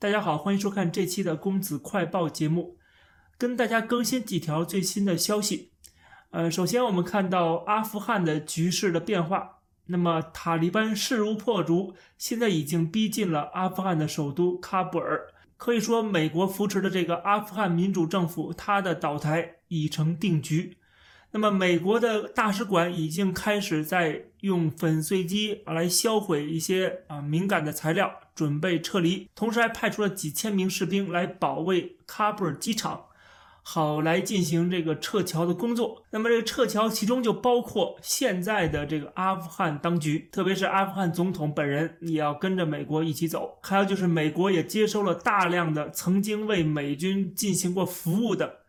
大家好，欢迎收看这期的公子快报节目，跟大家更新几条最新的消息。呃，首先我们看到阿富汗的局势的变化，那么塔利班势如破竹，现在已经逼近了阿富汗的首都喀布尔。可以说，美国扶持的这个阿富汗民主政府，它的倒台已成定局。那么，美国的大使馆已经开始在用粉碎机来销毁一些啊敏感的材料，准备撤离。同时，还派出了几千名士兵来保卫喀布尔机场，好来进行这个撤侨的工作。那么，这个撤侨其中就包括现在的这个阿富汗当局，特别是阿富汗总统本人也要跟着美国一起走。还有就是，美国也接收了大量的曾经为美军进行过服务的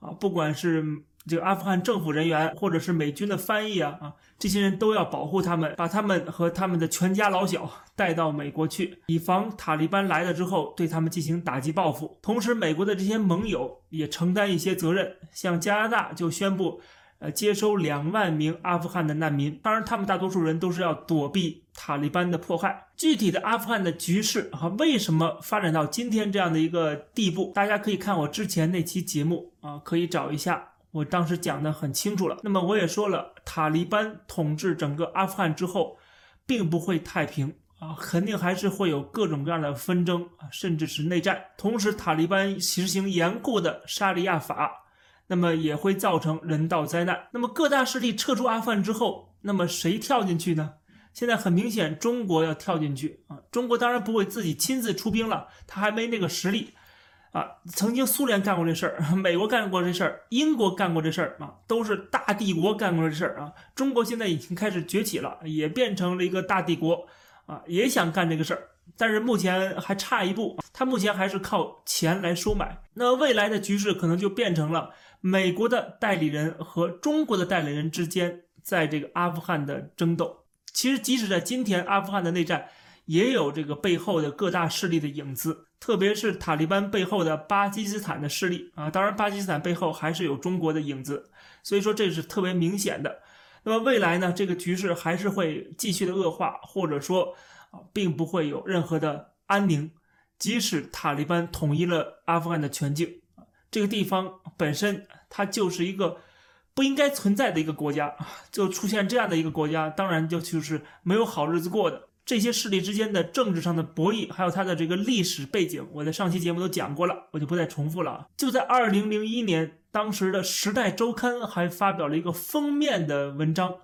啊，不管是。这个阿富汗政府人员或者是美军的翻译啊啊，这些人都要保护他们，把他们和他们的全家老小带到美国去，以防塔利班来了之后对他们进行打击报复。同时，美国的这些盟友也承担一些责任，像加拿大就宣布，呃，接收两万名阿富汗的难民。当然，他们大多数人都是要躲避塔利班的迫害。具体的阿富汗的局势啊，为什么发展到今天这样的一个地步？大家可以看我之前那期节目啊，可以找一下。我当时讲的很清楚了，那么我也说了，塔利班统治整个阿富汗之后，并不会太平啊，肯定还是会有各种各样的纷争啊，甚至是内战。同时，塔利班实行严酷的沙利亚法，那么也会造成人道灾难。那么各大势力撤出阿富汗之后，那么谁跳进去呢？现在很明显，中国要跳进去啊，中国当然不会自己亲自出兵了，他还没那个实力。啊，曾经苏联干过这事儿，美国干过这事儿，英国干过这事儿啊，都是大帝国干过这事儿啊。中国现在已经开始崛起了，也变成了一个大帝国啊，也想干这个事儿，但是目前还差一步，他目前还是靠钱来收买。那未来的局势可能就变成了美国的代理人和中国的代理人之间在这个阿富汗的争斗。其实，即使在今天，阿富汗的内战。也有这个背后的各大势力的影子，特别是塔利班背后的巴基斯坦的势力啊，当然巴基斯坦背后还是有中国的影子，所以说这是特别明显的。那么未来呢，这个局势还是会继续的恶化，或者说啊，并不会有任何的安宁。即使塔利班统一了阿富汗的全境，这个地方本身它就是一个不应该存在的一个国家，就出现这样的一个国家，当然就就是没有好日子过的。这些势力之间的政治上的博弈，还有它的这个历史背景，我在上期节目都讲过了，我就不再重复了。就在二零零一年，当时的《时代周刊》还发表了一个封面的文章，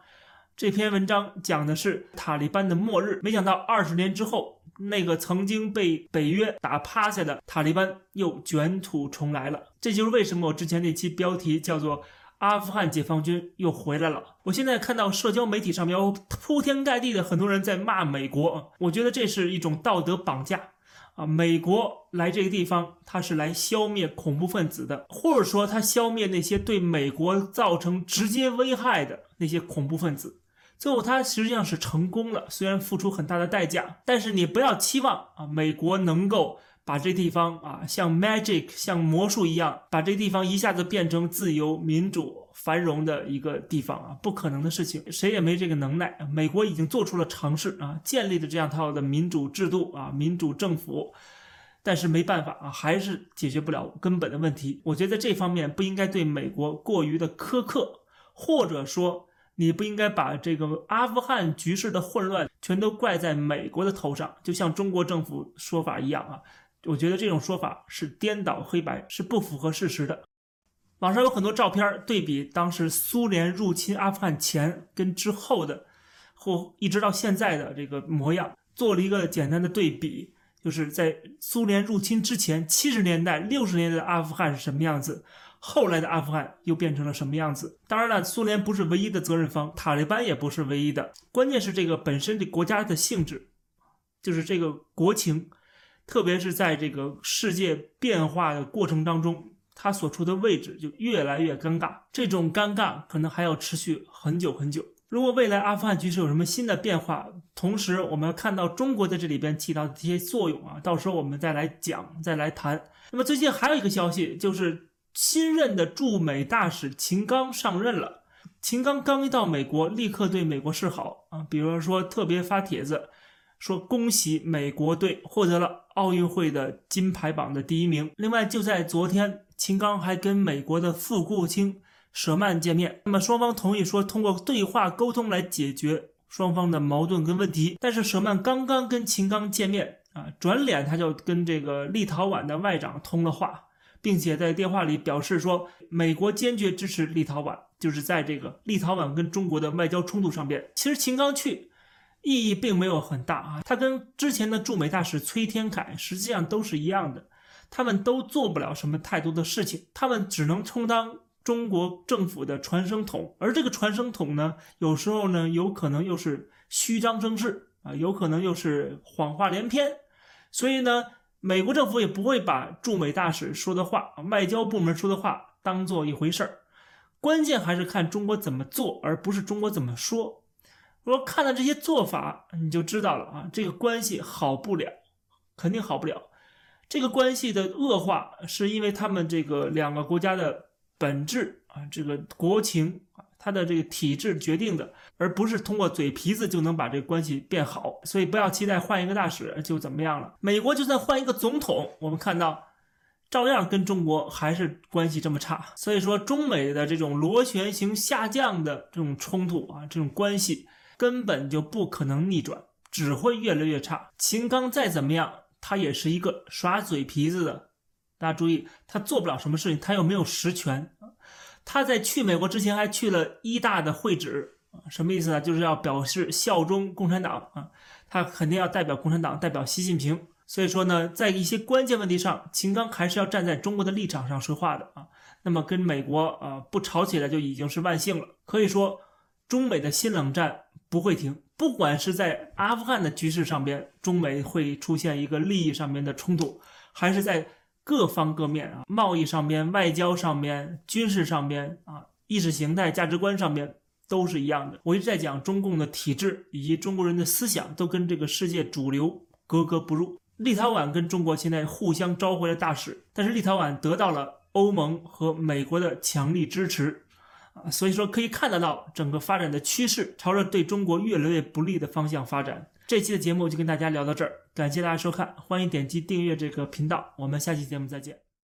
这篇文章讲的是塔利班的末日。没想到二十年之后，那个曾经被北约打趴下的塔利班又卷土重来了。这就是为什么我之前那期标题叫做。阿富汗解放军又回来了。我现在看到社交媒体上面铺天盖地的很多人在骂美国，我觉得这是一种道德绑架啊！美国来这个地方，他是来消灭恐怖分子的，或者说他消灭那些对美国造成直接危害的那些恐怖分子。最后他实际上是成功了，虽然付出很大的代价，但是你不要期望啊，美国能够。把这地方啊，像 magic，像魔术一样，把这地方一下子变成自由、民主、繁荣的一个地方啊，不可能的事情，谁也没这个能耐。美国已经做出了尝试啊，建立了这样套的民主制度啊，民主政府，但是没办法啊，还是解决不了根本的问题。我觉得这方面不应该对美国过于的苛刻，或者说你不应该把这个阿富汗局势的混乱全都怪在美国的头上，就像中国政府说法一样啊。我觉得这种说法是颠倒黑白，是不符合事实的。网上有很多照片对比当时苏联入侵阿富汗前跟之后的，或一直到现在的这个模样，做了一个简单的对比，就是在苏联入侵之前，七十年代、六十年代的阿富汗是什么样子，后来的阿富汗又变成了什么样子。当然了，苏联不是唯一的责任方，塔利班也不是唯一的，关键是这个本身这国家的性质，就是这个国情。特别是在这个世界变化的过程当中，他所处的位置就越来越尴尬。这种尴尬可能还要持续很久很久。如果未来阿富汗局势有什么新的变化，同时我们看到中国在这里边起到的这些作用啊，到时候我们再来讲，再来谈。那么最近还有一个消息，就是新任的驻美大使秦刚上任了。秦刚刚一到美国，立刻对美国示好啊，比如说特别发帖子。说恭喜美国队获得了奥运会的金牌榜的第一名。另外，就在昨天，秦刚还跟美国的副国务卿舍曼见面，那么双方同意说通过对话沟通来解决双方的矛盾跟问题。但是舍曼刚刚跟秦刚见面啊，转脸他就跟这个立陶宛的外长通了话，并且在电话里表示说，美国坚决支持立陶宛，就是在这个立陶宛跟中国的外交冲突上边。其实秦刚去。意义并没有很大啊，他跟之前的驻美大使崔天凯实际上都是一样的，他们都做不了什么太多的事情，他们只能充当中国政府的传声筒，而这个传声筒呢，有时候呢，有可能又是虚张声势啊，有可能又是谎话连篇，所以呢，美国政府也不会把驻美大使说的话、外交部门说的话当做一回事儿，关键还是看中国怎么做，而不是中国怎么说。说看到这些做法，你就知道了啊，这个关系好不了，肯定好不了。这个关系的恶化，是因为他们这个两个国家的本质啊，这个国情啊，它的这个体制决定的，而不是通过嘴皮子就能把这个关系变好。所以不要期待换一个大使就怎么样了。美国就算换一个总统，我们看到照样跟中国还是关系这么差。所以说，中美的这种螺旋形下降的这种冲突啊，这种关系。根本就不可能逆转，只会越来越差。秦刚再怎么样，他也是一个耍嘴皮子的。大家注意，他做不了什么事情，他又没有实权。他在去美国之前还去了一大的会址，什么意思呢？就是要表示效忠共产党啊，他肯定要代表共产党，代表习近平。所以说呢，在一些关键问题上，秦刚还是要站在中国的立场上说话的啊。那么跟美国啊不吵起来就已经是万幸了。可以说，中美的新冷战。不会停，不管是在阿富汗的局势上边，中美会出现一个利益上面的冲突，还是在各方各面啊，贸易上面、外交上面、军事上面啊，意识形态、价值观上面都是一样的。我一直在讲中共的体制以及中国人的思想都跟这个世界主流格格不入。立陶宛跟中国现在互相召回了大使，但是立陶宛得到了欧盟和美国的强力支持。所以说可以看得到整个发展的趋势朝着对中国越来越不利的方向发展。这期的节目就跟大家聊到这儿，感谢大家收看，欢迎点击订阅这个频道，我们下期节目再见。